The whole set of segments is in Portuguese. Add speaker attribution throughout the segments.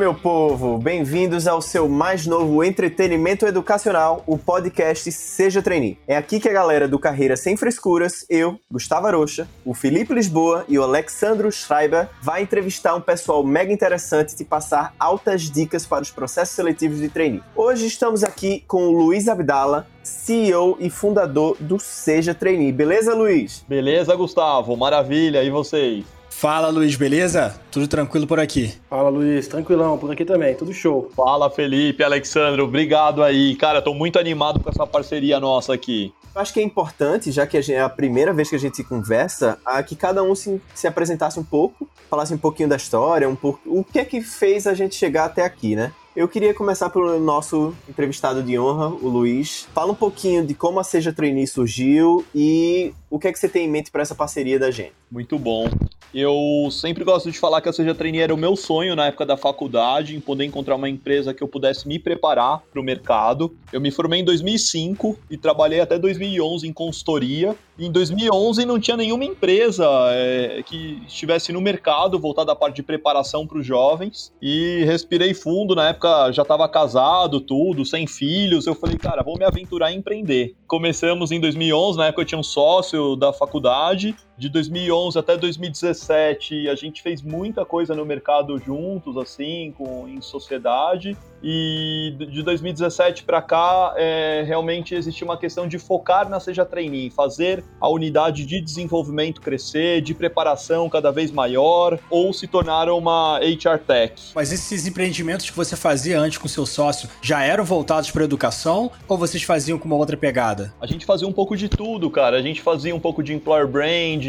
Speaker 1: meu povo! Bem-vindos ao seu mais novo entretenimento educacional, o podcast Seja Trainee. É aqui que a galera do Carreira Sem Frescuras, eu, Gustavo Arocha, o Felipe Lisboa e o Alexandro Schreiber, vai entrevistar um pessoal mega interessante e passar altas dicas para os processos seletivos de trainee. Hoje estamos aqui com o Luiz Abdala, CEO e fundador do Seja Trainee. Beleza, Luiz?
Speaker 2: Beleza, Gustavo. Maravilha. E vocês?
Speaker 3: Fala, Luiz, beleza? Tudo tranquilo por aqui?
Speaker 4: Fala, Luiz, tranquilão, por aqui também, tudo show.
Speaker 2: Fala, Felipe, Alexandre, obrigado aí. Cara, tô muito animado com essa parceria nossa aqui.
Speaker 1: Eu acho que é importante, já que é a primeira vez que a gente conversa, a que cada um se, se apresentasse um pouco, falasse um pouquinho da história, um pouco, o que é que fez a gente chegar até aqui, né? Eu queria começar pelo nosso entrevistado de honra, o Luiz. Fala um pouquinho de como a Seja Trainee surgiu e o que é que você tem em mente para essa parceria da gente.
Speaker 2: Muito bom. Eu sempre gosto de falar que a Seja Trainee era o meu sonho na época da faculdade, em poder encontrar uma empresa que eu pudesse me preparar para o mercado. Eu me formei em 2005 e trabalhei até 2011 em consultoria. Em 2011 não tinha nenhuma empresa é, que estivesse no mercado voltada à parte de preparação para os jovens. E respirei fundo, na época já estava casado, tudo, sem filhos. Eu falei, cara, vou me aventurar em empreender. Começamos em 2011, na época eu tinha um sócio da faculdade de 2011 até 2017, a gente fez muita coisa no mercado juntos, assim, com, em sociedade. E de 2017 para cá, é, realmente existe uma questão de focar na Seja Trainee, fazer a unidade de desenvolvimento crescer, de preparação cada vez maior, ou se tornar uma HR Tech.
Speaker 3: Mas esses empreendimentos que você fazia antes com seu sócio já eram voltados para educação ou vocês faziam com uma outra pegada?
Speaker 2: A gente fazia um pouco de tudo, cara. A gente fazia um pouco de employer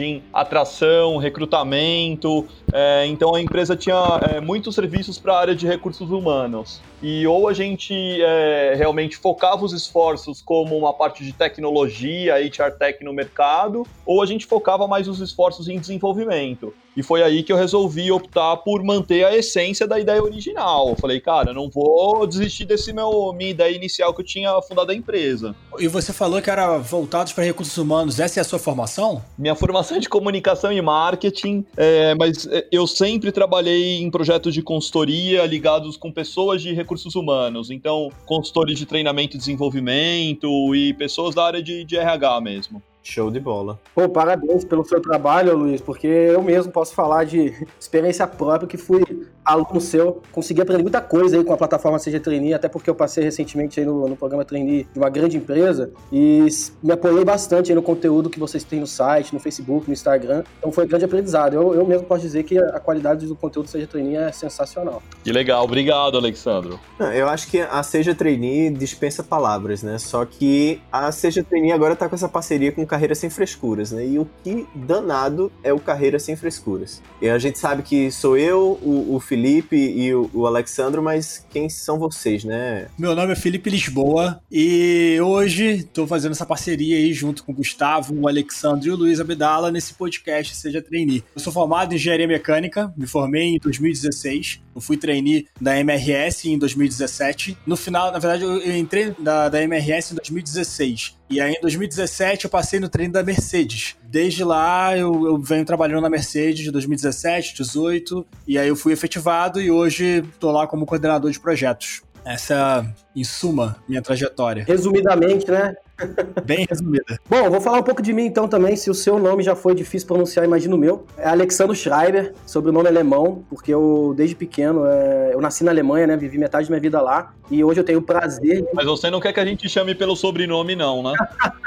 Speaker 2: branding, atração, recrutamento. É, então a empresa tinha é, muitos serviços para a área de recursos humanos e ou a gente é, realmente focava os esforços como uma parte de tecnologia, HR Tech no mercado, ou a gente focava mais os esforços em desenvolvimento. E foi aí que eu resolvi optar por manter a essência da ideia original. Eu falei, cara, não vou desistir desse meu minha ideia inicial que eu tinha fundado a empresa.
Speaker 3: E você falou que era voltados para recursos humanos. Essa é a sua formação?
Speaker 2: Minha formação é de comunicação e marketing, é, mas é, eu sempre trabalhei em projetos de consultoria ligados com pessoas de recursos humanos. Então, consultores de treinamento e desenvolvimento e pessoas da área de, de RH mesmo.
Speaker 1: Show de bola.
Speaker 4: Pô, parabéns pelo seu trabalho, Luiz, porque eu mesmo posso falar de experiência própria que fui aluno seu, consegui aprender muita coisa aí com a plataforma CG Trainee, até porque eu passei recentemente aí no, no programa Trainee de uma grande empresa e me apoiei bastante aí no conteúdo que vocês têm no site, no Facebook, no Instagram. Então foi um grande aprendizado. Eu, eu mesmo posso dizer que a qualidade do conteúdo do Seja Trainee é sensacional.
Speaker 2: Que legal, obrigado, Alexandro.
Speaker 1: Eu acho que a Seja Trainee dispensa palavras, né? Só que a Seja Trainee agora tá com essa parceria com Carreira Sem Frescuras, né? E o que danado é o Carreira Sem Frescuras. E a gente sabe que sou eu, o, o Felipe e o, o Alexandro, mas quem são vocês, né?
Speaker 3: Meu nome é Felipe Lisboa e hoje estou fazendo essa parceria aí junto com o Gustavo, o Alexandro e o Luiz Abdala nesse podcast Seja Trainee. Eu sou formado em Engenharia Mecânica, me formei em 2016. Eu fui trainee da MRS em 2017. No final, na verdade, eu entrei da, da MRS em 2016. E aí, em 2017, eu passei no treino da Mercedes. Desde lá, eu, eu venho trabalhando na Mercedes de 2017, 2018. E aí, eu fui efetivado e hoje estou lá como coordenador de projetos. Essa, em suma, minha trajetória.
Speaker 4: Resumidamente, né?
Speaker 3: Bem resumida.
Speaker 4: Bom, vou falar um pouco de mim então também. Se o seu nome já foi difícil pronunciar, imagina o meu. É Alexandre Schreiber, sobrenome alemão, porque eu, desde pequeno, é, eu nasci na Alemanha, né? Vivi metade da minha vida lá. E hoje eu tenho o prazer.
Speaker 2: Mas você não quer que a gente chame pelo sobrenome, não, né?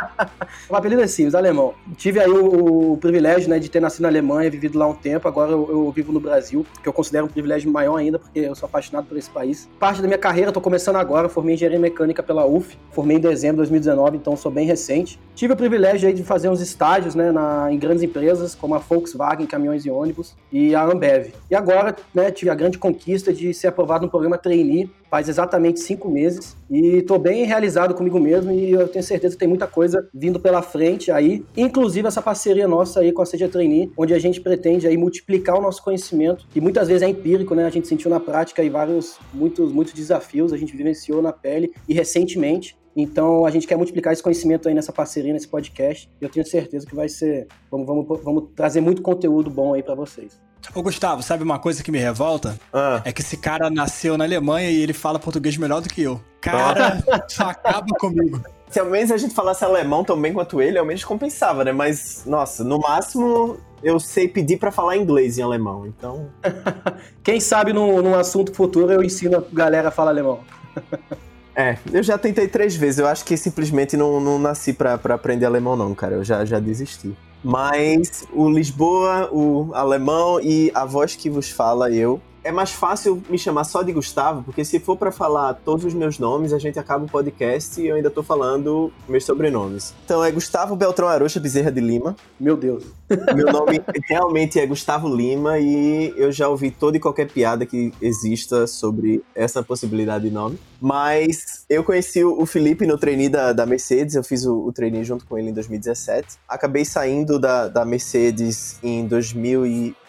Speaker 4: o apelido é simples, alemão. Tive aí o, o, privilégio, né, de ter nascido na Alemanha, vivido lá um tempo. Agora eu, eu, vivo no Brasil, que eu considero um privilégio maior ainda, porque eu sou apaixonado por esse país. Parte da minha carreira, tô começando agora, formei engenharia mecânica pela UF, formei em dezembro de 2019, então sou bem recente. Tive o privilégio aí de fazer uns estágios, né, na, em grandes empresas, como a Volkswagen Caminhões e Ônibus e a Ambev. E agora, né, tive a grande conquista de ser aprovado no programa Trainee, faz exatamente cinco meses. E estou bem realizado comigo mesmo e eu tenho certeza que tem muita coisa vindo pela frente aí, inclusive essa parceria nossa aí com a Seja Trainee, onde a gente pretende aí multiplicar o nosso conhecimento, que muitas vezes é empírico, né? A gente sentiu na prática aí vários, muitos, muitos desafios, a gente vivenciou na pele e recentemente. Então a gente quer multiplicar esse conhecimento aí nessa parceria, nesse podcast. E eu tenho certeza que vai ser. Vamos, vamos, vamos trazer muito conteúdo bom aí para vocês.
Speaker 3: Ô, Gustavo, sabe uma coisa que me revolta?
Speaker 1: Ah,
Speaker 3: É que esse cara nasceu na Alemanha e ele fala português melhor do que eu. Cara, só acaba comigo.
Speaker 1: se ao menos a gente falasse alemão tão bem quanto ele, ao menos compensava, né? Mas, nossa, no máximo eu sei pedir pra falar inglês em alemão. Então,
Speaker 4: Quem sabe num, num assunto futuro eu ensino a galera a falar alemão.
Speaker 1: é, eu já tentei três vezes. Eu acho que simplesmente não, não nasci pra, aprender alemão, não, cara. Eu já, já desisti. Mas o Lisboa, o alemão e a voz que vos fala, eu. É mais fácil me chamar só de Gustavo, porque se for pra falar todos os meus nomes, a gente acaba o podcast e eu ainda tô falando meus sobrenomes. Então é Gustavo Beltrão Arocha Bezerra de Lima.
Speaker 4: Meu Deus.
Speaker 1: Meu nome realmente é Gustavo Lima e eu já ouvi toda e qualquer piada que exista sobre essa possibilidade de nome. Mas eu conheci o Felipe no trainee da, da Mercedes, eu fiz o, o trainee junto com ele em 2017. Acabei saindo da, da Mercedes em 2019 e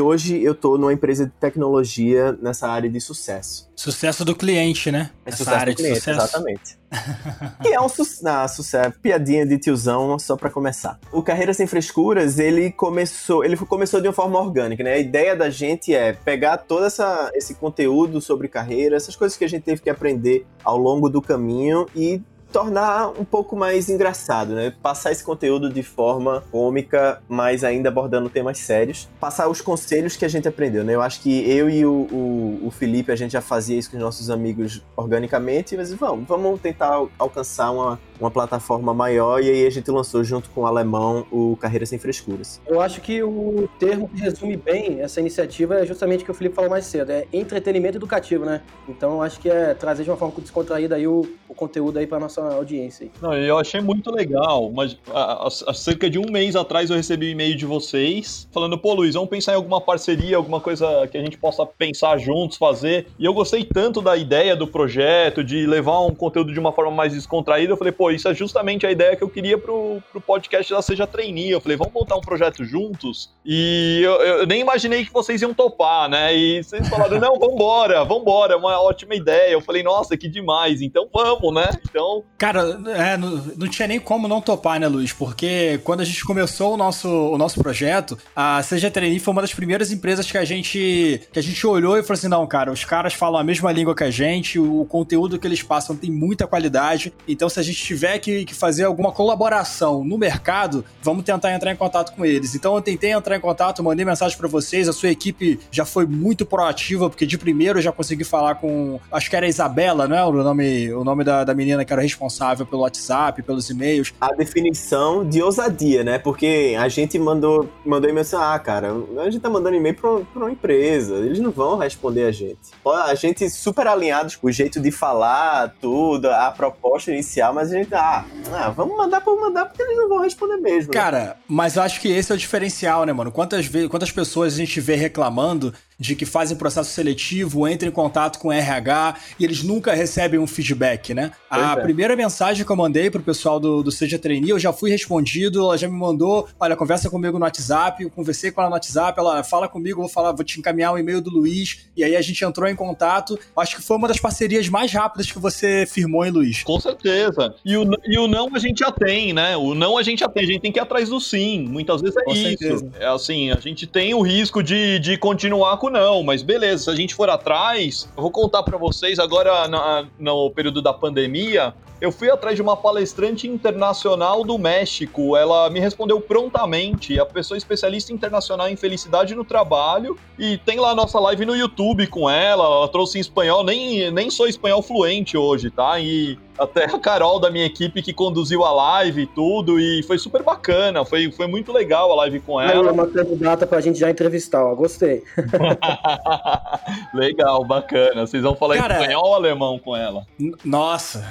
Speaker 1: hoje eu tô numa empresa de tecnologia nessa área de sucesso.
Speaker 3: Sucesso do cliente, né?
Speaker 1: É
Speaker 3: Essa
Speaker 1: sucesso
Speaker 3: área
Speaker 1: do
Speaker 3: de
Speaker 1: cliente,
Speaker 3: sucesso.
Speaker 1: exatamente. que é um su ah, sucesso, piadinha de tiozão só pra começar. O Carreira Sem Frescuras, ele começou, ele começou de uma forma orgânica, né? A ideia da gente é pegar todo essa, esse conteúdo sobre carreira, essas coisas que a gente teve que aprender ao longo do caminho e tornar um pouco mais engraçado, né? Passar esse conteúdo de forma cômica, mas ainda abordando temas sérios. Passar os conselhos que a gente aprendeu, né? Eu acho que eu e o, o, o Felipe, a gente já fazia isso com os nossos amigos organicamente, mas vamos, vamos tentar alcançar uma, uma plataforma maior e aí a gente lançou junto com o alemão o Carreira Sem Frescuras.
Speaker 4: Eu acho que o termo que resume bem essa iniciativa é justamente o que o Felipe falou mais cedo, é entretenimento educativo, né? Então eu acho que é trazer de uma forma descontraída aí o, o conteúdo aí pra nossa audiência. Aí.
Speaker 2: Não, eu achei muito legal, mas há, há cerca de um mês atrás eu recebi um e-mail de vocês falando, pô, Luiz, vamos pensar em alguma parceria, alguma coisa que a gente possa pensar juntos, fazer. E eu gostei tanto da ideia do projeto, de levar um conteúdo de uma forma mais descontraída. Eu falei, pô, isso é justamente a ideia que eu queria pro, pro podcast da Seja Trainee. Eu falei, vamos montar um projeto juntos. E eu, eu nem imaginei que vocês iam topar, né? E vocês falaram, não, vambora, vambora, é uma ótima ideia. Eu falei, nossa, que demais, então vamos, né? Então,
Speaker 3: Cara, é, não, não tinha nem como não topar, né, Luiz? Porque quando a gente começou o nosso, o nosso projeto, a Seja Trainee foi uma das primeiras empresas que a gente que a gente olhou e falou assim, não, cara, os caras falam a mesma língua que a gente, o, conteúdo que eles passam tem muita qualidade, então se a gente tiver que, que fazer alguma colaboração no mercado, vamos tentar entrar em contato com eles. Então eu tentei entrar em contato, mandei mensagem para vocês, a sua equipe já foi muito proativa, porque de primeiro eu já consegui falar com, acho que era a Isabela, não é o nome, o nome da, da menina que era responsável pelo WhatsApp, pelos e-mails.
Speaker 1: A definição de ousadia, né? Porque a gente mandou, mandou e-mail assim, ah, cara, a gente tá mandando e-mail pra, pra uma empresa, eles não vão responder a gente. A gente super alinhados com o jeito de falar, tudo, a proposta inicial, mas a gente, ah, ah vamos mandar por mandar porque eles não vão responder mesmo. né?
Speaker 3: Cara, mas eu acho que esse é o diferencial, né, mano? Quantas, vezes, quantas pessoas a gente vê reclamando de que fazem processo seletivo, entram em contato com o RH e eles nunca recebem um feedback, né? A
Speaker 1: Pois é.
Speaker 3: primeira mensagem que eu mandei pro pessoal do, do Seja Trainee, eu já fui respondido, ela já me mandou, olha, conversa comigo no WhatsApp, eu conversei com ela no WhatsApp, ela fala comigo, vou falar, vou te encaminhar o e-mail do Luiz, e aí a gente entrou em contato. Acho que foi uma das parcerias mais rápidas que você firmou, hein, Luiz?
Speaker 2: Com certeza. E o, e o não a gente já tem, né? O não a gente já tem, a gente tem que ir atrás do sim. Muitas vezes é
Speaker 3: Com
Speaker 2: isso.
Speaker 3: certeza.
Speaker 2: É assim, a gente tem o risco de, de continuar com o não, mas beleza, se a gente for atrás, eu vou contar pra vocês agora na- no período da pandemia. Eu fui atrás de uma palestrante internacional do México. Ela me respondeu prontamente. A pessoa especialista internacional em felicidade no trabalho. E tem lá a nossa live no YouTube com ela. Ela trouxe em espanhol. Nem, nem sou espanhol fluente hoje, tá? E até a Carol da minha equipe que conduziu a live e tudo. E foi super bacana. Foi, foi muito legal a live com
Speaker 4: é
Speaker 2: ela.
Speaker 4: uma candidata pra gente já entrevistar, ó. Gostei.
Speaker 2: legal, bacana. Vocês vão falar
Speaker 3: Cara,
Speaker 2: espanhol ou alemão com ela?
Speaker 3: Nossa.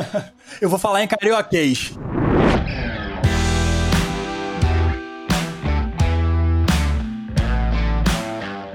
Speaker 3: eu vou falar em carioquês.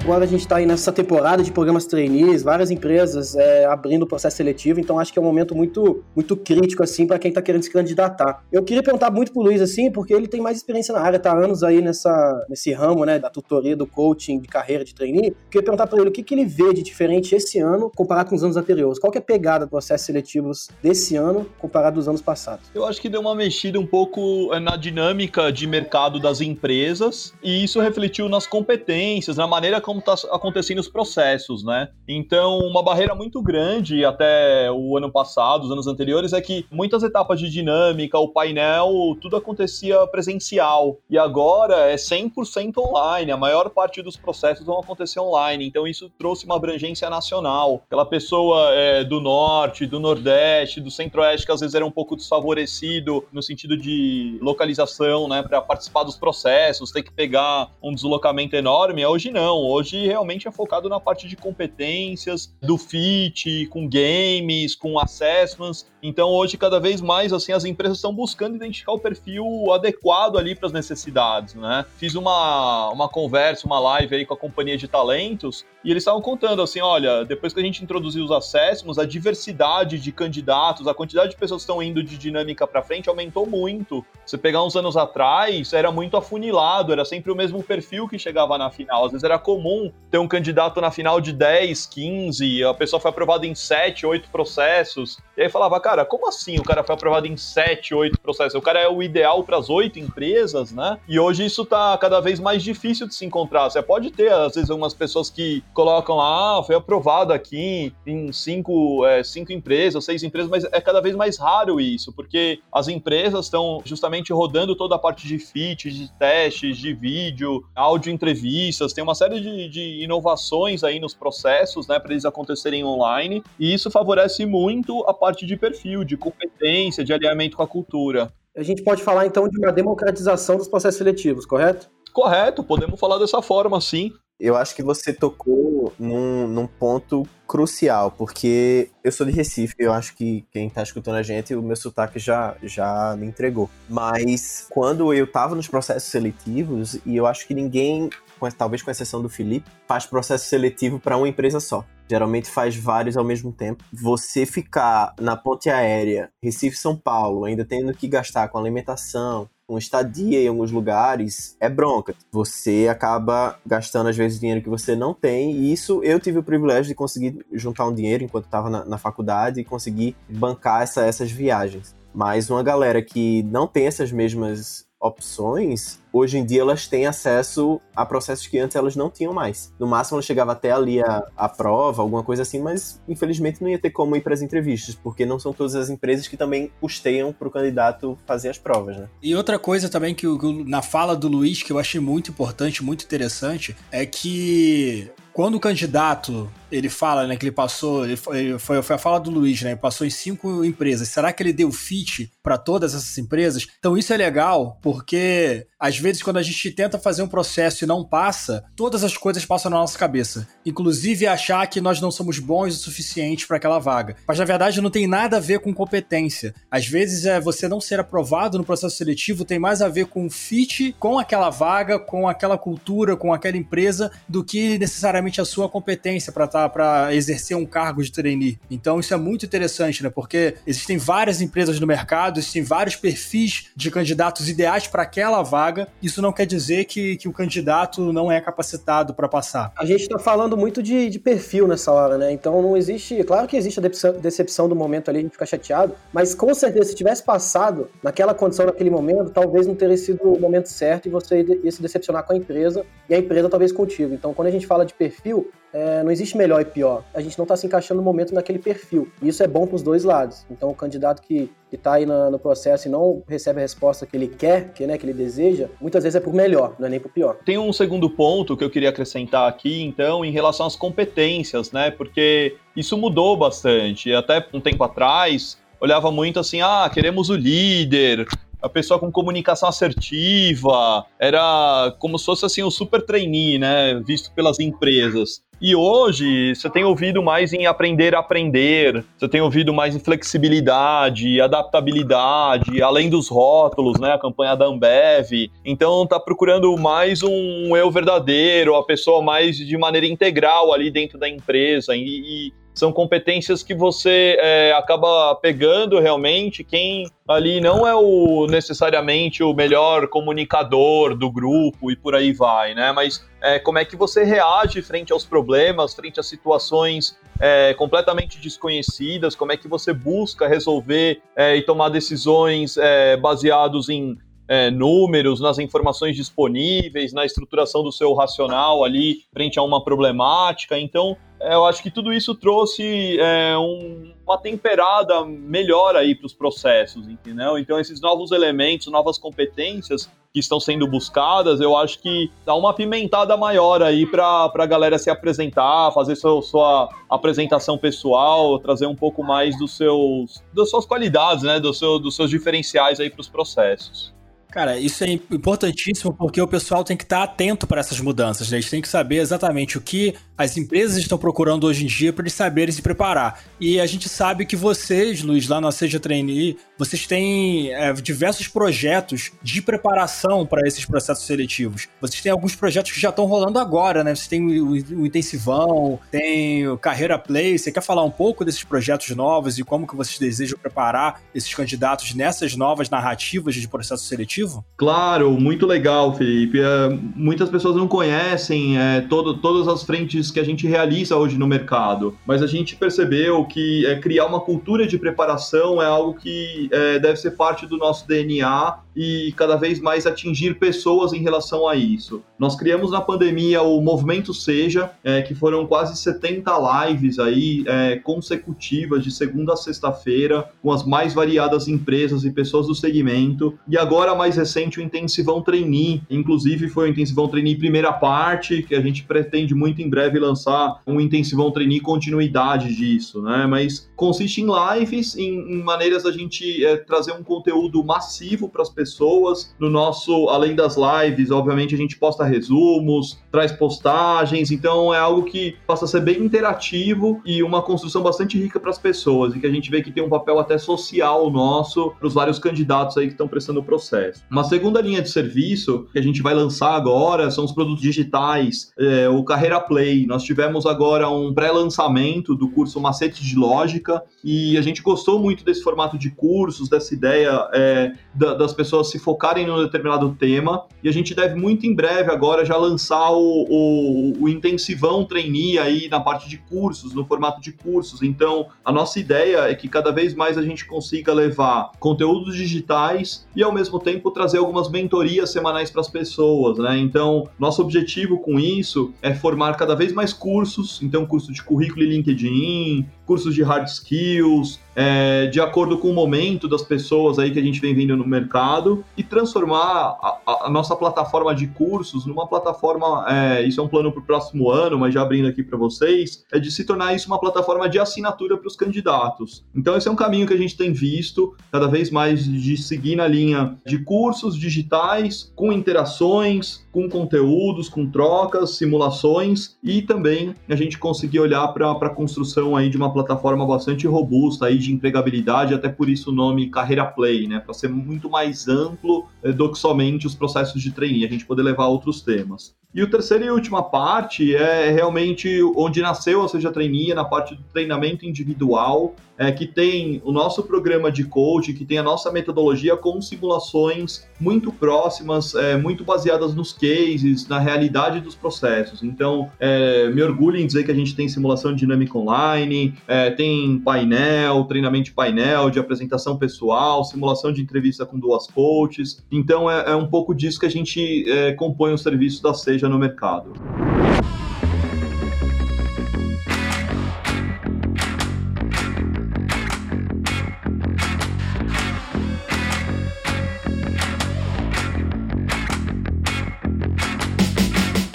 Speaker 4: Agora a gente está aí nessa temporada de programas trainees, várias empresas é, abrindo o processo seletivo, então acho que é um momento muito, muito crítico, assim, para quem está querendo se candidatar. Eu queria perguntar muito pro Luiz, assim, porque ele tem mais experiência na área, tá anos aí nessa, nesse ramo, né, da tutoria, do coaching, de carreira de trainee. Eu queria perguntar para ele o que, que ele vê de diferente esse ano comparado com os anos anteriores. Qual que é a pegada dos processos seletivos desse ano comparado dos anos passados?
Speaker 2: Eu acho que deu uma mexida um pouco é, na dinâmica de mercado das empresas e isso refletiu nas competências, na maneira como está acontecendo os processos, né? Então, uma barreira muito grande até o ano passado, os anos anteriores, é que muitas etapas de dinâmica, o painel, tudo acontecia presencial. E agora é 100% online. A maior parte dos processos vão acontecer online. Então, isso trouxe uma abrangência nacional. Aquela pessoa é, do norte, do nordeste, do centro-oeste, que às vezes era um pouco desfavorecido no sentido de localização, né, para participar dos processos, ter que pegar um deslocamento enorme. Hoje não. Hoje realmente é focado na parte de competências, do fit, com games, com assessments. Então hoje cada vez mais assim as empresas estão buscando identificar o perfil adequado ali para as necessidades, né? Fiz uma, uma conversa, uma live aí com a companhia de talentos e eles estavam contando assim, olha, depois que a gente introduziu os assessments, a diversidade de candidatos, a quantidade de pessoas que estão indo de dinâmica para frente aumentou muito. Você pegar uns anos atrás, era muito afunilado, era sempre o mesmo perfil que chegava na final. Às vezes era comum ter um candidato na final de 10, 15, a pessoa foi aprovada em 7, 8 processos. E aí falava, cara, como assim o cara foi aprovado em 7, 8 processos? O cara é o ideal para as 8 empresas, né? E hoje isso tá cada vez mais difícil de se encontrar. Você pode ter, às vezes, algumas pessoas que colocam lá, ah, foi aprovado aqui em 5 é, cinco empresas, 6 empresas, mas é cada vez mais raro isso, porque as empresas estão justamente rodando toda a parte de fit, de testes, de vídeo, áudio entrevistas, tem uma série de, de inovações aí nos processos, né, para eles acontecerem online, e isso favorece muito a parte de perfil, de competência, de alinhamento com a cultura.
Speaker 4: A gente pode falar então de uma democratização dos processos seletivos, correto?
Speaker 2: Correto, podemos falar dessa forma, sim.
Speaker 1: Eu acho que você tocou num, num, ponto crucial, porque eu sou de Recife, eu acho que quem tá escutando a gente, o meu sotaque já, já me entregou. Mas quando eu tava nos processos seletivos, e eu acho que ninguém, talvez com exceção do Felipe, faz processo seletivo para uma empresa só. Geralmente faz vários ao mesmo tempo. Você ficar na ponte aérea Recife-São Paulo, ainda tendo que gastar com alimentação, com estadia em alguns lugares é bronca. Você acaba gastando, às vezes, dinheiro que você não tem, e isso eu tive o privilégio de conseguir juntar um dinheiro enquanto estava na, na, faculdade e conseguir bancar essa, essas viagens. Mas uma galera que não tem essas mesmas opções, hoje em dia elas têm acesso a processos que antes elas não tinham mais. No máximo ela chegava até ali a, a prova, alguma coisa assim, mas infelizmente não ia ter como ir para as entrevistas, porque não são todas as empresas que também custeiam para o candidato fazer as provas, né?
Speaker 3: E outra coisa também que na fala do Luiz que eu achei muito importante, muito interessante, é que quando o candidato ele fala, né, que ele passou, ele foi, foi, a fala do Luiz, né, ele passou em cinco empresas. Será que ele deu fit para todas essas empresas? Então isso é legal, porque às vezes quando a gente tenta fazer um processo e não passa, todas as coisas passam na nossa cabeça, inclusive achar que nós não somos bons o suficiente para aquela vaga. Mas na verdade não tem nada a ver com competência. Às vezes é você não ser aprovado no processo seletivo tem mais a ver com fit com aquela vaga, com aquela cultura, com aquela empresa, do que necessariamente a sua competência para estar para exercer um cargo de trainee. Então isso é muito interessante, né? Porque existem várias empresas no mercado, existem vários perfis de candidatos ideais para aquela vaga. Isso não quer dizer que, que o candidato não é capacitado para passar.
Speaker 4: A gente está falando muito de, de, perfil nessa hora, né? Então não existe. Claro que existe a decepção do momento ali, a gente fica chateado, mas com certeza, se tivesse passado naquela condição, naquele momento, talvez não teria sido o momento certo e você ia se decepcionar com a empresa e a empresa talvez contigo. Então, quando a gente fala de perfil, é, não existe melhor e pior. A gente não está se encaixando no momento naquele perfil. E isso é bom para os dois lados. Então, o candidato que está aí no, no, processo e não recebe a resposta que ele quer, que, né, que ele deseja, muitas vezes é por melhor, não é nem por pior.
Speaker 2: Tem um segundo ponto que eu queria acrescentar aqui, então, em relação às competências, né? Porque isso mudou bastante. Até um tempo atrás, olhava muito assim, ah, queremos o líder, a pessoa com comunicação assertiva, era como se fosse assim o super trainee, né, visto pelas empresas. E hoje você tem ouvido mais em aprender a aprender, você tem ouvido mais em flexibilidade, adaptabilidade, além dos rótulos, né? A campanha da Ambev. Então tá procurando mais um eu verdadeiro, a pessoa mais de maneira integral ali dentro da empresa. E, e são competências que você é, acaba pegando realmente quem ali não é o necessariamente o melhor comunicador do grupo e por aí vai, né? Mas é, como é que você reage frente aos problemas, frente às situações é, completamente desconhecidas, como é que você busca resolver é, e tomar decisões é, baseados em é, números, nas informações disponíveis, na estruturação do seu racional ali frente a uma problemática. Então, eu acho que tudo isso trouxe é, um, uma temperada melhor aí para os processos, entendeu? Então, esses novos elementos, novas competências que estão sendo buscadas, eu acho que dá uma pimentada maior aí para a galera se apresentar, fazer sua, sua apresentação pessoal, trazer um pouco mais dos seus, das suas qualidades, né? Do seu, dos seus diferenciais aí para os processos.
Speaker 3: Cara, isso é importantíssimo porque o pessoal tem que estar atento para essas mudanças, né? Eles têm que saber exatamente o que as empresas estão procurando hoje em dia para eles saberem se preparar. E a gente sabe que vocês, Luiz, lá na Seja Trainee, vocês têm é, diversos projetos de preparação para esses processos seletivos. Vocês têm alguns projetos que já estão rolando agora, né? Você tem o, o Intensivão, tem o Carreira Play. Você quer falar um pouco desses projetos novos e como que vocês desejam preparar esses candidatos nessas novas narrativas de processo seletivo?
Speaker 2: Claro, muito legal, Felipe. É, muitas pessoas não conhecem é, todo, todas as frentes que a gente realiza hoje no mercado, mas a gente percebeu que é, criar uma cultura de preparação é algo que é, deve ser parte do nosso DNA e cada vez mais atingir pessoas em relação a isso. Nós criamos na pandemia o Movimento Seja, é, que foram quase 70 lives aí é, consecutivas de segunda a sexta-feira com as mais variadas empresas e pessoas do segmento. E agora mais mais recente o Intensivão Trainee, inclusive foi o Intensivão Trainee primeira parte, que a gente pretende muito em breve lançar um Intensivão Trainee continuidade disso, né? Mas consiste em lives, em, em maneiras da gente é, trazer um conteúdo massivo para as pessoas. No nosso, além das lives, obviamente a gente posta resumos, traz postagens, então é algo que passa a ser bem interativo e uma construção bastante rica para as pessoas e que a gente vê que tem um papel até social nosso para os vários candidatos aí que estão prestando o processo. Uma segunda linha de serviço que a gente vai lançar agora são os produtos digitais, é, o Carreira Play. Nós tivemos agora um pré-lançamento do curso Macete de Lógica e a gente gostou muito desse formato de cursos, dessa ideia é, da, das pessoas se focarem num determinado tema e a gente deve muito em breve agora já lançar o, o, o intensivão trainee aí na parte de cursos, no formato de cursos. Então, a nossa ideia é que cada vez mais a gente consiga levar conteúdos digitais e ao mesmo tempo tempo trazer algumas mentorias semanais para as pessoas, né? Então, nosso objetivo com isso é formar cada vez mais cursos, então curso de currículo e LinkedIn, cursos de hard skills, é, de acordo com o momento das pessoas aí que a gente vem vendo no mercado e transformar a, a nossa plataforma de cursos numa plataforma, é, isso é um plano para o próximo ano, mas já abrindo aqui para vocês, é de se tornar isso uma plataforma de assinatura para os candidatos. Então esse é um caminho que a gente tem visto cada vez mais de seguir na linha de cursos digitais com interações, com conteúdos, com trocas, simulações e também a gente conseguir olhar para a construção aí de uma plataforma bastante robusta aí de empregabilidade, até por isso o nome Carreira Play, né, para ser muito mais amplo eh, do que somente os processos de trainee, a gente poder levar outros temas. E o terceiro e última parte é realmente onde nasceu a Seja Trainee, na parte do treinamento individual, é, que tem o nosso programa de coaching, que tem a nossa metodologia com simulações muito próximas, é, muito baseadas nos cases, na realidade dos processos. Então, é, me orgulho em dizer que a gente tem simulação dinâmica online, é, tem painel, treinamento de painel, de apresentação pessoal, simulação de entrevista com duas coaches. Então, é, é um pouco disso que a gente é, compõe o serviço da Seja no mercado.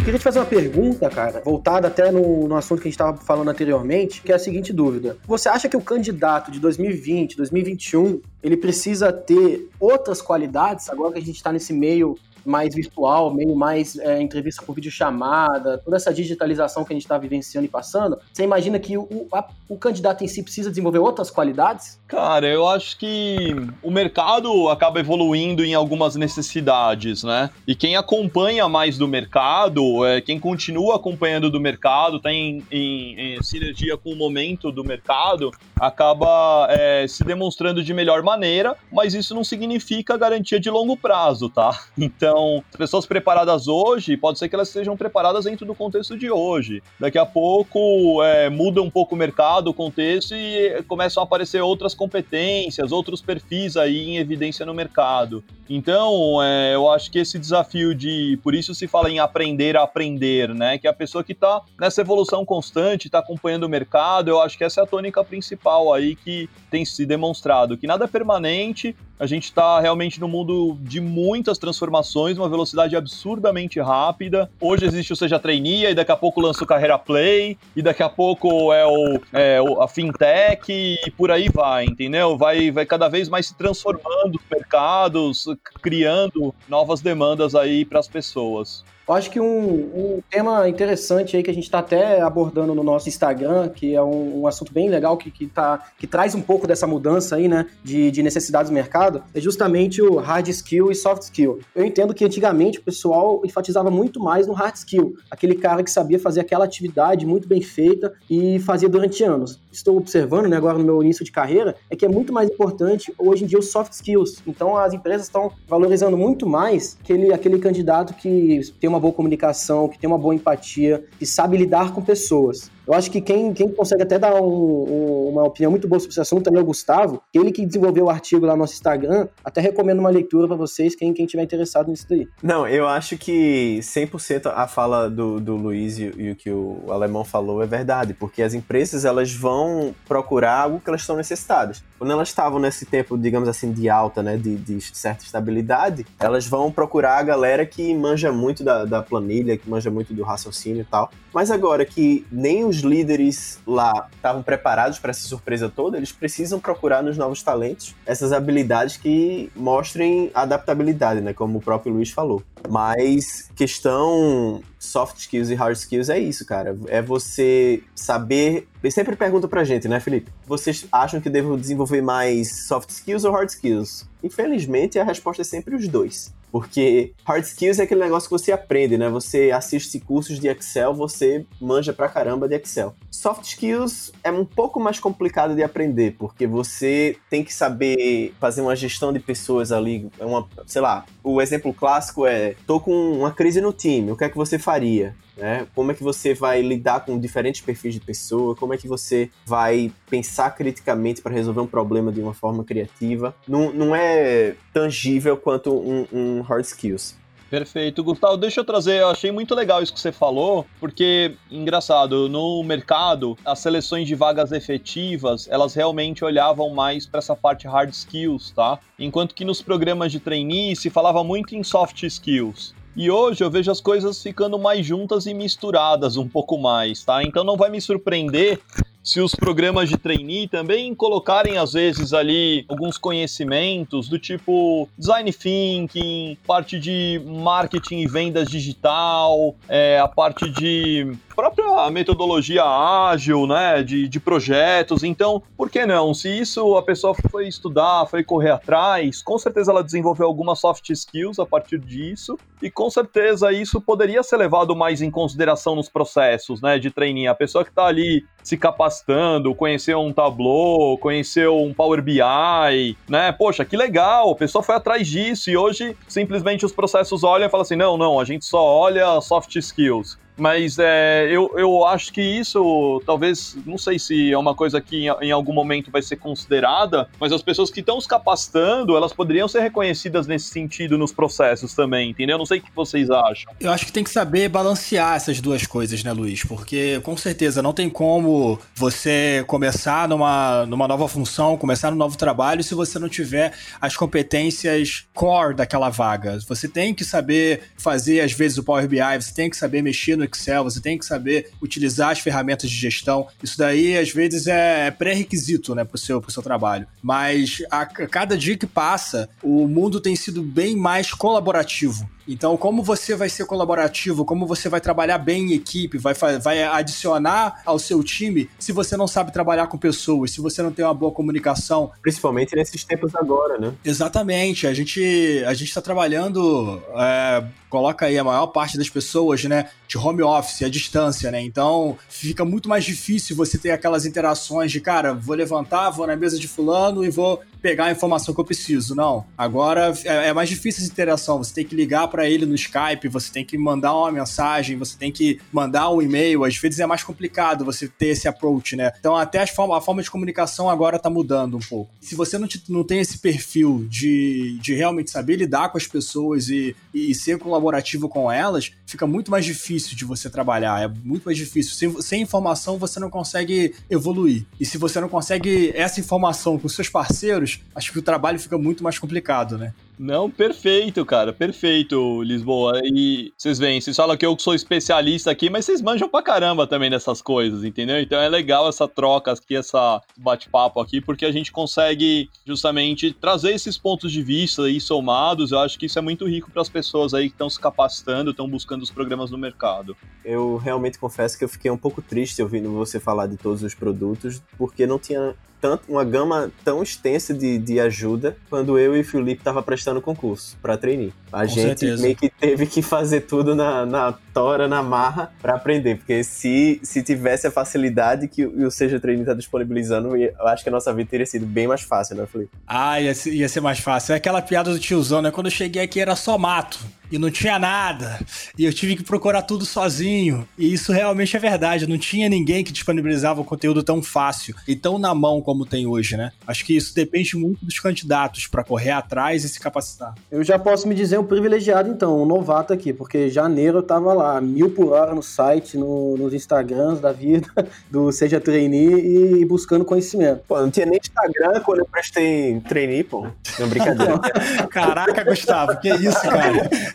Speaker 4: Queria te fazer uma pergunta, cara, voltada até no, no assunto que a gente estava falando anteriormente, que é a seguinte dúvida. Você acha que o candidato de 2020, 2021, ele precisa ter outras qualidades, agora que a gente está nesse meio mais virtual, meio mais é, entrevista por videochamada, toda essa digitalização que a gente está vivenciando e passando, você imagina que o, a, o candidato em si precisa desenvolver outras qualidades?
Speaker 2: Cara, eu acho que o mercado acaba evoluindo em algumas necessidades, né? E quem acompanha mais do mercado, é, quem continua acompanhando do mercado, tem em, em, em sinergia com o momento do mercado, acaba é, se demonstrando de melhor maneira, mas isso não significa garantia de longo prazo, tá? Então, então, as pessoas preparadas hoje, pode ser que elas estejam preparadas dentro do contexto de hoje. Daqui a pouco é, muda um pouco o mercado, o contexto e começam a aparecer outras competências, outros perfis aí em evidência no mercado. Então, é, eu acho que esse desafio de, por isso se fala em aprender a aprender, né? Que é a pessoa que está nessa evolução constante, está acompanhando o mercado, eu acho que essa é a tônica principal aí que tem se demonstrado, que nada é permanente, a gente está realmente no mundo de muitas transformações, uma velocidade absurdamente rápida. Hoje existe o Seja Trainee, e daqui a pouco lança o Carreira Play, e daqui a pouco é, o, é a fintech, e por aí vai, entendeu? Vai, vai cada vez mais se transformando os mercados, criando novas demandas aí para as pessoas.
Speaker 4: Eu acho que um, um, tema interessante aí que a gente está até abordando no nosso Instagram, que é um, um, assunto bem legal que, que, tá, que traz um pouco dessa mudança aí, né, de, de necessidades do mercado, é justamente o hard skill e soft skill. Eu entendo que antigamente o pessoal enfatizava muito mais no hard skill, aquele cara que sabia fazer aquela atividade muito bem feita e fazia durante anos. Estou observando, né, agora no meu início de carreira, é que é muito mais importante hoje em dia os soft skills. Então as empresas estão valorizando muito mais aquele, aquele candidato que tem uma boa comunicação, que tem uma boa empatia, que sabe lidar com pessoas. Eu acho que quem, quem consegue até dar um, um, uma opinião muito boa sobre esse assunto também é o Gustavo, ele que desenvolveu o artigo lá no nosso Instagram. Até recomendo uma leitura para vocês, quem, quem tiver interessado nisso daí.
Speaker 1: Não, eu acho que 100% a fala do, do Luiz e, e, o que o alemão falou é verdade, porque as empresas elas vão procurar algo que elas estão necessitadas. Quando elas estavam nesse tempo, digamos assim, de alta, né, de, de certa estabilidade, elas vão procurar a galera que manja muito da, da planilha, que manja muito do raciocínio e tal. Mas agora que nem os líderes lá estavam preparados para essa surpresa toda, eles precisam procurar nos novos talentos essas habilidades que mostrem adaptabilidade, né? Como o próprio Luiz falou. Mas questão soft skills e hard skills é isso, cara. É você saber. Ele sempre pergunta pra gente, né, Felipe? Vocês acham que devo desenvolver mais soft skills ou hard skills? Infelizmente, a resposta é sempre os dois. Porque hard skills é aquele negócio que você aprende, né? Você assiste cursos de Excel, você manja pra caramba de Excel. Soft skills é um pouco mais complicado de aprender, porque você tem que saber fazer uma gestão de pessoas ali. É uma, sei lá, o exemplo clássico é: tô com uma crise no time, o que é que você faria? Né? Como é que você vai lidar com diferentes perfis de pessoa? Como é que você vai pensar criticamente para resolver um problema de uma forma criativa? Não, não é tangível quanto um, um hard skills.
Speaker 2: Perfeito. Gustavo, deixa eu trazer, eu achei muito legal isso que você falou, porque, engraçado, no mercado, as seleções de vagas efetivas, elas realmente olhavam mais para essa parte hard skills, tá? Enquanto que nos programas de trainee se falava muito em soft skills. E hoje eu vejo as coisas ficando mais juntas e misturadas um pouco mais, tá? Então não vai me surpreender se os programas de trainee também colocarem, às vezes, ali alguns conhecimentos do tipo design thinking, parte de marketing e vendas digital, é, a parte de própria metodologia ágil, né, de, de projetos. Então, por que não? Se isso a pessoa foi estudar, foi correr atrás, com certeza ela desenvolveu algumas soft skills a partir disso, e com certeza isso poderia ser levado mais em consideração nos processos, né, de treininho. A pessoa que está ali se capacitando, conheceu um Tableau, conheceu um Power BI, né, poxa, que legal, a pessoa foi atrás disso, e hoje simplesmente os processos olham e falam assim, não, não, a gente só olha soft skills Mas é, eu, eu acho que isso, talvez, não sei se é uma coisa que em, em algum momento vai ser considerada, mas as pessoas que estão se capacitando, elas poderiam ser reconhecidas nesse sentido nos processos também, entendeu? Não sei o que vocês acham.
Speaker 3: Eu acho que tem que saber balancear essas duas coisas, né, Luiz? Porque com certeza não tem como você começar numa, numa nova função, começar num novo trabalho se você não tiver as competências core daquela vaga. Você tem que saber fazer, às vezes, o Power BI, você tem que saber mexer no Excel, você tem que saber utilizar as ferramentas de gestão. Isso daí, às vezes, é pré-requisito né, para o seu, seu trabalho. Mas a cada dia que passa, o mundo tem sido bem mais colaborativo. Então, como você vai ser colaborativo, como você vai trabalhar bem em equipe, vai, vai adicionar ao seu time se você não sabe trabalhar com pessoas, se você não tem uma boa comunicação.
Speaker 1: Principalmente nesses tempos agora, né?
Speaker 3: Exatamente. A gente a está trabalhando, é, coloca aí a maior parte das pessoas, né, de home office, à distância, né? Então, fica muito mais difícil você ter aquelas interações de, cara, vou levantar, vou na mesa de fulano e vou pegar a informação que eu preciso. Não. Agora é, é mais difícil essa interação. Você tem que ligar para ele no Skype, você tem que mandar uma mensagem, você tem que mandar um e-mail. Às vezes é mais complicado você ter esse approach, né? Então até forma, a forma de comunicação agora tá mudando um pouco. Se você não, te, não tem esse perfil de, de realmente saber lidar com as pessoas e, e ser colaborativo com elas, fica muito mais difícil de você trabalhar. É muito mais difícil. Sem, sem informação você não consegue evoluir. E se você não consegue essa informação com seus parceiros, acho que o trabalho fica muito mais complicado, né?
Speaker 2: Não, perfeito, cara, perfeito, Lisboa. E vocês veem, vocês falam que eu sou especialista aqui, mas vocês manjam pra caramba também dessas coisas, entendeu? Então é legal essa troca aqui, essa bate-papo aqui, porque a gente consegue justamente trazer esses pontos de vista aí somados. Eu acho que isso é muito rico para as pessoas aí que estão se capacitando, estão buscando os programas no mercado.
Speaker 1: Eu realmente confesso que eu fiquei um pouco triste ouvindo você falar de todos os produtos, porque não tinha tanto, uma gama tão extensa de, de ajuda quando eu e o Felipe tava prestando concurso para treinar. A
Speaker 3: Com
Speaker 1: gente
Speaker 3: certeza.
Speaker 1: meio que teve que fazer tudo na, na tora, na marra, para aprender. Porque se, se tivesse a facilidade que o Seja Trainee tá disponibilizando, eu acho que a nossa vida teria sido bem mais fácil, né, Felipe?
Speaker 3: Ah, ia ser, ia ser mais fácil. É aquela piada do tiozão, né? Quando eu cheguei aqui era só mato e não tinha nada. E eu tive que procurar tudo sozinho. E isso realmente é verdade. Não tinha ninguém que disponibilizava o conteúdo tão fácil e tão na mão como tem hoje, né? Acho que isso depende muito dos candidatos para correr atrás e se capacitar.
Speaker 4: Eu já posso me dizer um privilegiado, então, um novato aqui, porque janeiro eu tava lá, mil por hora no site, no, nos Instagrams da vida, do Seja Trainee e buscando conhecimento.
Speaker 1: Pô, não tinha nem Instagram quando eu prestei trainee, pô. Não, brincadeira.
Speaker 3: Caraca, Gustavo, que isso, cara?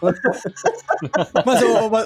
Speaker 3: mas,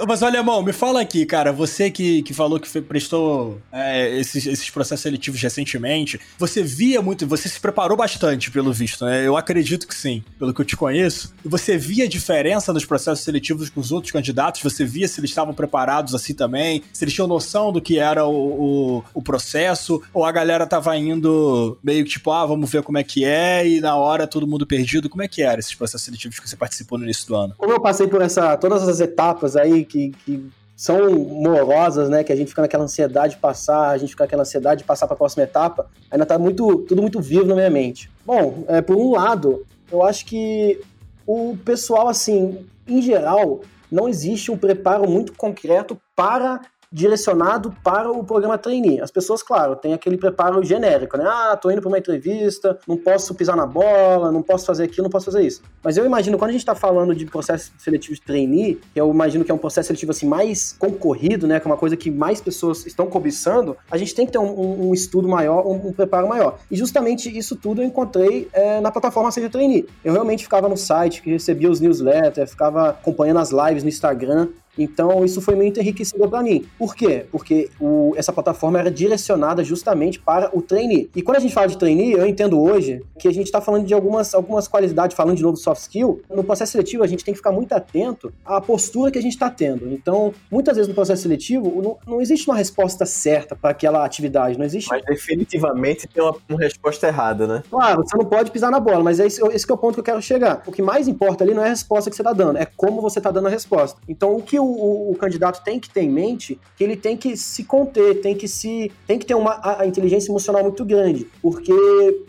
Speaker 3: mas, olha, irmão, me fala aqui, cara. Você que, que falou que prestou é, esses, esses processos seletivos recentemente, você via muito, você se preparou bastante, pelo visto, né? Eu acredito que sim, pelo que eu te conheço. Você via diferença nos processos seletivos com os outros candidatos? Você via se eles estavam preparados assim também? Se eles tinham noção do que era o, o, o processo? Ou a galera tava indo meio que tipo, ah, vamos ver como é que é, e na hora todo mundo perdido? Como é que era esses processos seletivos que você participou no início do ano?
Speaker 4: Como eu passei por essa, todas as etapas aí que, que são morosas, né? Que a gente fica naquela ansiedade de passar, a gente fica naquela ansiedade de passar para a próxima etapa, ainda tá muito, tudo muito vivo na minha mente. Bom, é, por um lado, eu acho que o pessoal, assim, em geral, não existe um preparo muito concreto para direcionado para o programa trainee. As pessoas, claro, têm aquele preparo genérico, né? Ah, tô indo para uma entrevista, não posso pisar na bola, não posso fazer aquilo, não posso fazer isso. Mas eu imagino, quando a gente está falando de processo seletivo de trainee, eu imagino que é um processo seletivo assim mais concorrido, né? Que é uma coisa que mais pessoas estão cobiçando, a gente tem que ter um, um, um estudo maior, um, um, preparo maior. E justamente isso tudo eu encontrei é, na plataforma Seja Trainee. Eu realmente ficava no site, recebia os newsletters, ficava acompanhando as lives no Instagram, então, isso foi muito enriquecedor para mim. Por quê? Porque o, essa plataforma era direcionada justamente para o trainee. E quando a gente fala de trainee, eu entendo hoje que a gente está falando de algumas, algumas qualidades, falando de novo soft skill. No processo seletivo, a gente tem que ficar muito atento à postura que a gente está tendo. Então, muitas vezes no processo seletivo, não, não existe uma resposta certa para aquela atividade, não existe.
Speaker 1: Mas definitivamente tem uma, uma, resposta errada, né?
Speaker 4: Claro, você não pode pisar na bola, mas é esse, esse é o ponto que eu quero chegar. O que mais importa ali não é a resposta que você está dando, é como você está dando a resposta. Então, o que o, o, candidato tem que ter em mente que ele tem que se conter, tem que se tem que ter uma a, a inteligência emocional muito grande, porque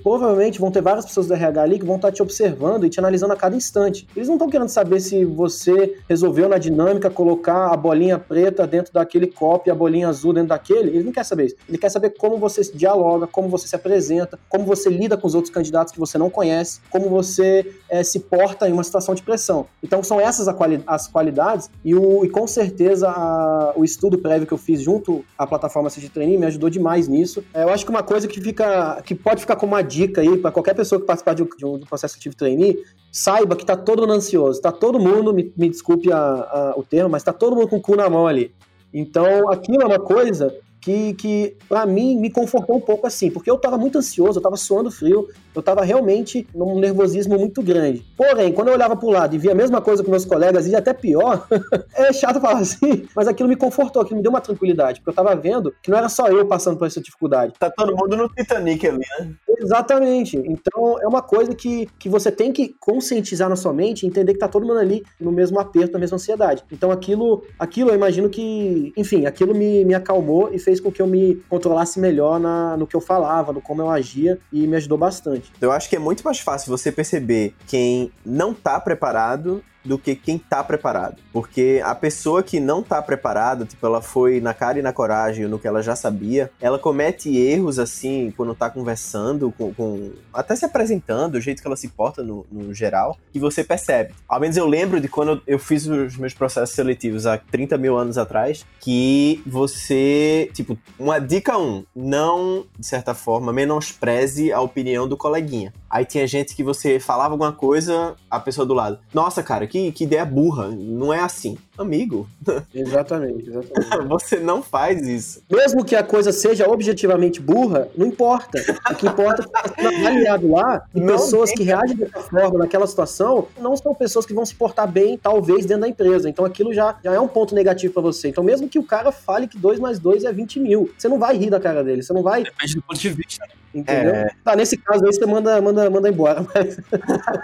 Speaker 4: provavelmente vão ter várias pessoas do RH ali que vão estar te observando e te analisando a cada instante. Eles não estão querendo saber se você resolveu na dinâmica colocar a bolinha preta dentro daquele copo e a bolinha azul dentro daquele. Ele não quer saber isso. Ele quer saber como você dialoga, como você se apresenta, como você lida com os outros candidatos que você não conhece, como você é, se porta em uma situação de pressão. Então são essas as qualidades e, o, e com certeza a, o estudo prévio que eu fiz junto à plataforma Assistir Training me ajudou demais nisso. É, eu acho que uma coisa que fica que pode ficar como uma dica aí para qualquer pessoa que participar de um, de um processo ativo trainee, saiba que tá todo mundo ansioso, tá todo mundo, me, me desculpe a, a, o termo, mas tá todo mundo com o cu na mão ali. Então, aquilo é uma coisa que, que para mim, me confortou um pouco assim, porque eu tava muito ansioso, eu tava suando frio, eu tava realmente num nervosismo muito grande. Porém, quando eu olhava pro lado e via a mesma coisa com meus colegas, e até pior, é chato falar assim, mas aquilo me confortou, aquilo me deu uma tranquilidade, porque eu tava vendo que não era só eu passando por essa dificuldade.
Speaker 1: Tá todo mundo no Titanic ali, né?
Speaker 4: Exatamente. Então, é uma coisa que, que você tem que conscientizar na sua mente, entender que tá todo mundo ali no mesmo aperto, na mesma ansiedade. Então, aquilo, aquilo eu imagino que, enfim, aquilo me, me acalmou e fez fez com que eu me controlasse melhor na, no que eu falava, no como eu agia e me ajudou bastante.
Speaker 1: Eu acho que é muito mais fácil você perceber quem não tá preparado do que quem tá preparado. Porque a pessoa que não tá preparada, tipo, ela foi na cara e na coragem no que ela já sabia, ela comete erros assim quando tá conversando com. com até se apresentando, o jeito que ela se porta no, no, geral, que você percebe. Ao menos eu lembro de quando eu fiz os meus processos seletivos há 30 mil anos atrás, que você. Tipo, uma dica 1, um, não, de certa forma, menospreze a opinião do coleguinha. Aí tinha gente que você falava alguma coisa, a pessoa do lado, nossa, cara, que, que ideia burra, não é assim. Amigo.
Speaker 4: Exatamente, exatamente.
Speaker 1: você não faz isso.
Speaker 4: Mesmo que a coisa seja objetivamente burra, não importa. O que importa é que está avaliado lá e não pessoas que reagem dessa forma naquela situação não são pessoas que vão se portar bem, talvez, dentro da empresa. Então aquilo já, já é um ponto negativo para você. Então, mesmo que o cara fale que 2 mais 2 é 20 mil, você não vai rir da cara dele, você não vai.
Speaker 3: Depende do ponto de vista?
Speaker 4: Entendeu? É... Tá, nesse caso aí você manda, manda, manda embora. Mas...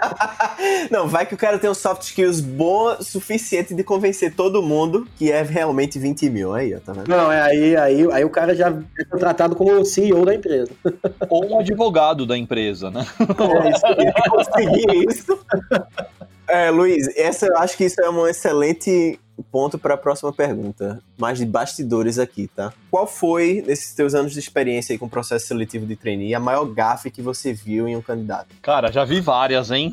Speaker 1: não, vai que o cara tem um soft skills bom suficiente de convencer todo mundo que é realmente 20 mil. Aí, ó, tá vendo?
Speaker 4: Não, é aí, aí, aí o cara já é contratado como o CEO da empresa.
Speaker 2: Ou um advogado da empresa, né?
Speaker 1: É, isso, conseguir isso. É, Luiz, essa, eu acho que isso é um excelente ponto para a próxima pergunta, mais de bastidores aqui, tá? Qual foi, nesses teus anos de experiência aí com o processo seletivo de trainee, a maior gafe que você viu em um candidato?
Speaker 2: Cara, já vi várias, hein?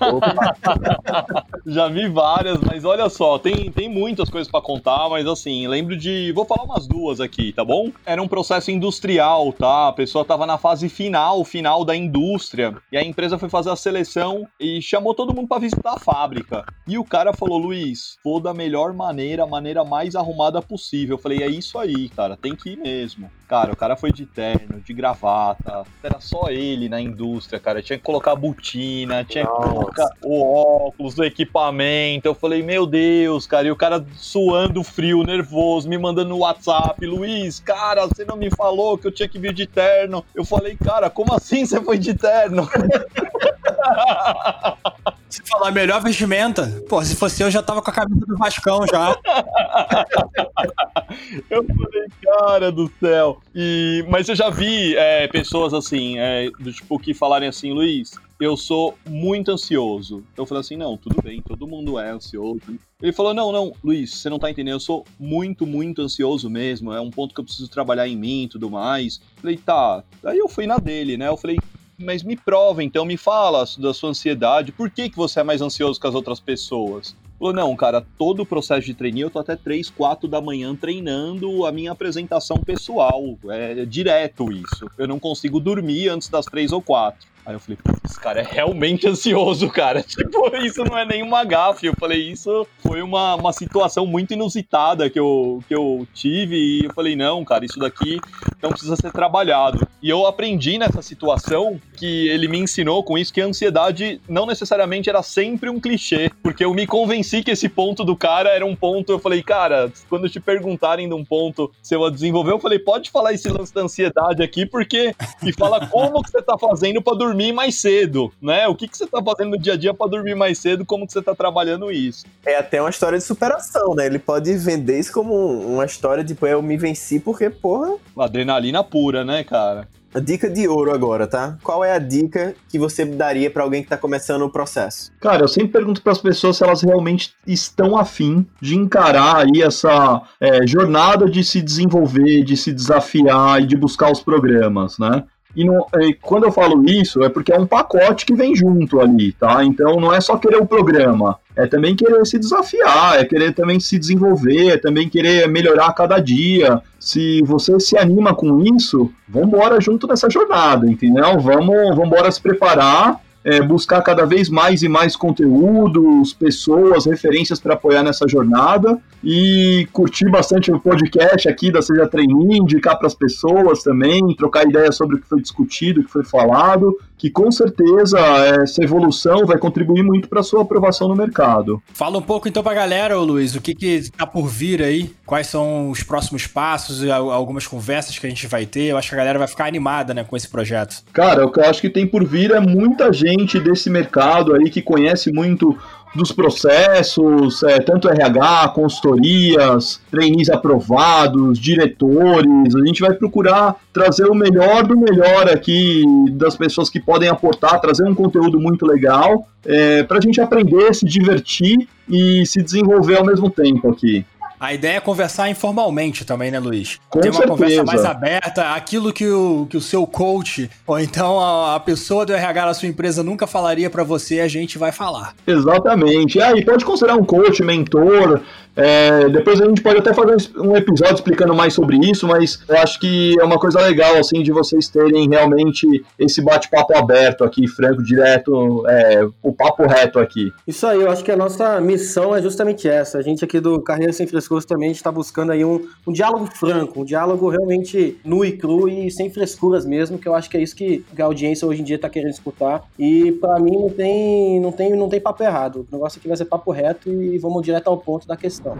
Speaker 2: já vi várias, mas olha só, tem, tem muitas coisas para contar, mas assim, lembro de. Vou falar umas duas aqui, tá bom? Era um processo industrial, tá? A pessoa tava na fase final, final da indústria, e a empresa foi fazer a seleção e chamou todo mundo para visitar a fábrica. E o cara falou: Luiz, vou da melhor maneira, a maneira mais arrumada possível. Eu falei, é isso aí, cara, tem que ir mesmo. Cara, o cara foi de terno, de gravata, era só ele na indústria, cara. Tinha que colocar a botina, tinha Nossa. que colocar o óculos, o equipamento. Eu falei, meu Deus, cara, e o cara suando frio, nervoso, me mandando no WhatsApp, Luiz, cara, você não me falou que eu tinha que vir de terno. Eu falei, cara, como assim você foi de terno?
Speaker 3: Se falar melhor vestimenta, pô, se fosse eu já tava com a camisa do Vascão já.
Speaker 2: eu falei, cara do céu. E, mas eu já vi é, pessoas assim, é, do tipo, que falarem assim, Luiz, eu sou muito ansioso. Eu falei assim, não, tudo bem, todo mundo é ansioso. Ele falou, não, não, Luiz, você não tá entendendo, eu sou muito, muito ansioso mesmo, é um ponto que eu preciso trabalhar em mim e tudo mais. Eu falei, tá. Aí eu fui na dele, né? Eu falei, mas me prova, então me fala da sua ansiedade, por que, que você é mais ansioso que as outras pessoas? Falou, não, cara, todo o processo de treininho eu tô até 3, 4 da manhã treinando a minha apresentação pessoal. É direto isso. Eu não consigo dormir antes das 3 ou 4. Aí eu falei, esse cara é realmente ansioso, cara. Tipo, isso não é nenhuma gafe. Eu falei, isso foi uma, uma situação muito inusitada que eu, que eu tive. E eu falei, não, cara, isso daqui não precisa ser trabalhado. E eu aprendi nessa situação que ele me ensinou com isso que a ansiedade não necessariamente era sempre um clichê. Porque eu me convenci que esse ponto do cara era um ponto. Eu falei, cara, quando te perguntarem de um ponto se eu desenvolver, eu falei, pode falar esse lance da ansiedade aqui, porque. E fala como que você tá fazendo pra dormir
Speaker 5: dormir mais cedo, né? O que, que você tá fazendo no dia a dia para dormir mais cedo? Como que você tá trabalhando isso?
Speaker 1: É até uma história de superação, né? Ele pode vender isso como uma história de, tipo, eu me venci porque, porra...
Speaker 5: Adrenalina pura, né, cara?
Speaker 1: A dica de ouro agora, tá? Qual é a dica que você daria para alguém que tá começando o processo?
Speaker 2: Cara, eu sempre pergunto para as pessoas se elas realmente estão afim de encarar aí essa é, jornada de se desenvolver, de se desafiar e de buscar os programas, né? E, não, e, quando eu falo isso, é porque é um pacote que vem junto ali, tá? Então não é só querer o programa, é também querer se desafiar, é querer também se desenvolver, é também querer melhorar a cada dia. Se você se anima com isso, vamos embora junto nessa jornada, entendeu? Vamos, vamos embora se preparar é, buscar cada vez mais e mais conteúdos, pessoas, referências para apoiar nessa jornada e curtir bastante o podcast aqui da Seja Trainee, indicar para as pessoas também, trocar ideias sobre o que foi discutido, o que foi falado, que com certeza essa evolução vai contribuir muito para a sua aprovação no mercado.
Speaker 3: Fala um pouco então para a galera, Luiz, o que está por vir aí, quais são os próximos passos, algumas conversas que a gente vai ter, eu acho que a galera vai ficar animada né, com esse projeto.
Speaker 2: Cara, o que eu acho que tem por vir é muita gente gente desse mercado aí que conhece muito dos processos, é, tanto RH, consultorias, trainees aprovados, diretores. A gente vai procurar trazer o melhor do melhor aqui das pessoas que podem aportar, trazer um conteúdo muito legal é, para a gente aprender, se divertir e se desenvolver ao mesmo tempo aqui.
Speaker 3: A ideia é conversar informalmente também, né, Luiz?
Speaker 2: Com Ter uma certeza. conversa
Speaker 3: mais aberta, aquilo que o, que o seu coach, ou então a, a pessoa do RH da sua empresa nunca falaria para você, a gente vai falar.
Speaker 2: Exatamente. E aí, pode considerar um coach, mentor, é, depois a gente pode até fazer um episódio explicando mais sobre isso, mas eu acho que é uma coisa legal, assim, de vocês terem realmente esse bate-papo aberto aqui, franco, direto, é, o papo reto aqui.
Speaker 4: Isso aí, eu acho que a nossa missão é justamente essa. A gente aqui do Carreira Sem Frescuras também está buscando aí um, um diálogo franco, um diálogo realmente nu e cru e sem frescuras mesmo, que eu acho que é isso que a audiência hoje em dia está querendo escutar. E para mim não tem, não, tem, não tem papo errado. O negócio aqui vai ser papo reto e vamos direto ao ponto da questão.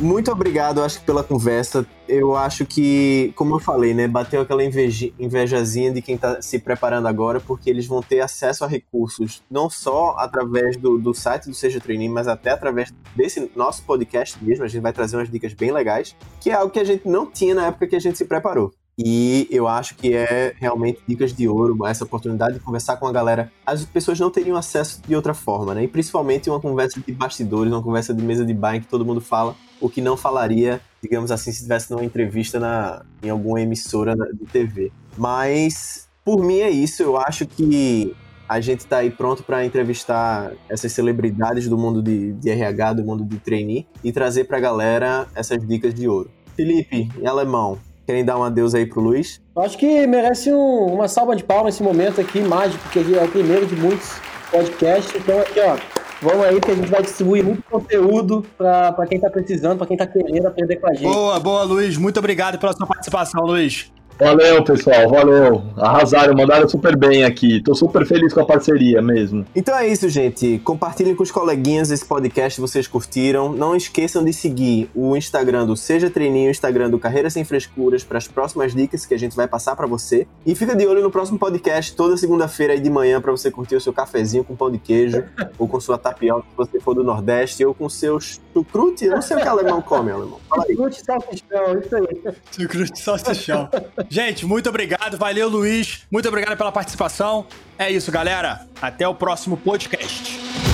Speaker 1: Muito obrigado, acho que pela conversa. Eu acho que, como eu falei, né, bateu aquela inveja, invejazinha de quem está se preparando agora, porque eles vão ter acesso a recursos não só através do, do site do Seja Trainee, mas até através desse nosso podcast mesmo. A gente vai trazer umas dicas bem legais, que é algo que a gente não tinha na época que a gente se preparou. E eu acho que é realmente dicas de ouro, essa oportunidade de conversar com a galera. As pessoas não teriam acesso de outra forma, né? E principalmente uma conversa de bastidores, uma conversa de mesa de bar em que todo mundo fala o que não falaria, digamos assim, se tivesse numa entrevista na, em alguma emissora de TV. Mas, por mim, é isso. Eu acho que a gente está aí pronto para entrevistar essas celebridades do mundo de, de RH, do mundo de trainee, e trazer para a galera essas dicas de ouro. Felipe, em alemão, Querem dar um adeus aí pro Luiz?
Speaker 4: Acho que merece um, uma salva de palmas nesse momento aqui, mágico, porque é o primeiro de muitos podcasts. Então, aqui, ó, vamos aí que a gente vai distribuir muito conteúdo para quem tá precisando, para quem tá querendo aprender com a gente.
Speaker 3: Boa, boa, Luiz. Muito obrigado pela sua participação, Luiz.
Speaker 2: Valeu, pessoal, valeu. Arrasaram, mandaram super bem aqui. Tô super feliz com a parceria mesmo.
Speaker 1: Então é isso, gente. Compartilhem com os coleguinhas esse podcast se vocês curtiram. Não esqueçam de seguir o Instagram do Seja Treininho, o Instagram do Carreira Sem Frescuras para as próximas dicas que a gente vai passar para você. E fica de olho no próximo podcast toda segunda-feira aí de manhã para você curtir o seu cafezinho com pão de queijo ou com sua tapioca se você for do Nordeste ou com seus chucrute. Eu não sei o que alemão come, alemão.
Speaker 4: Chucrute salsichão, isso aí.
Speaker 3: Chucrute salsichão. Gente, muito obrigado. Valeu, Luiz. Muito obrigado pela participação. É isso, galera. Até o próximo podcast.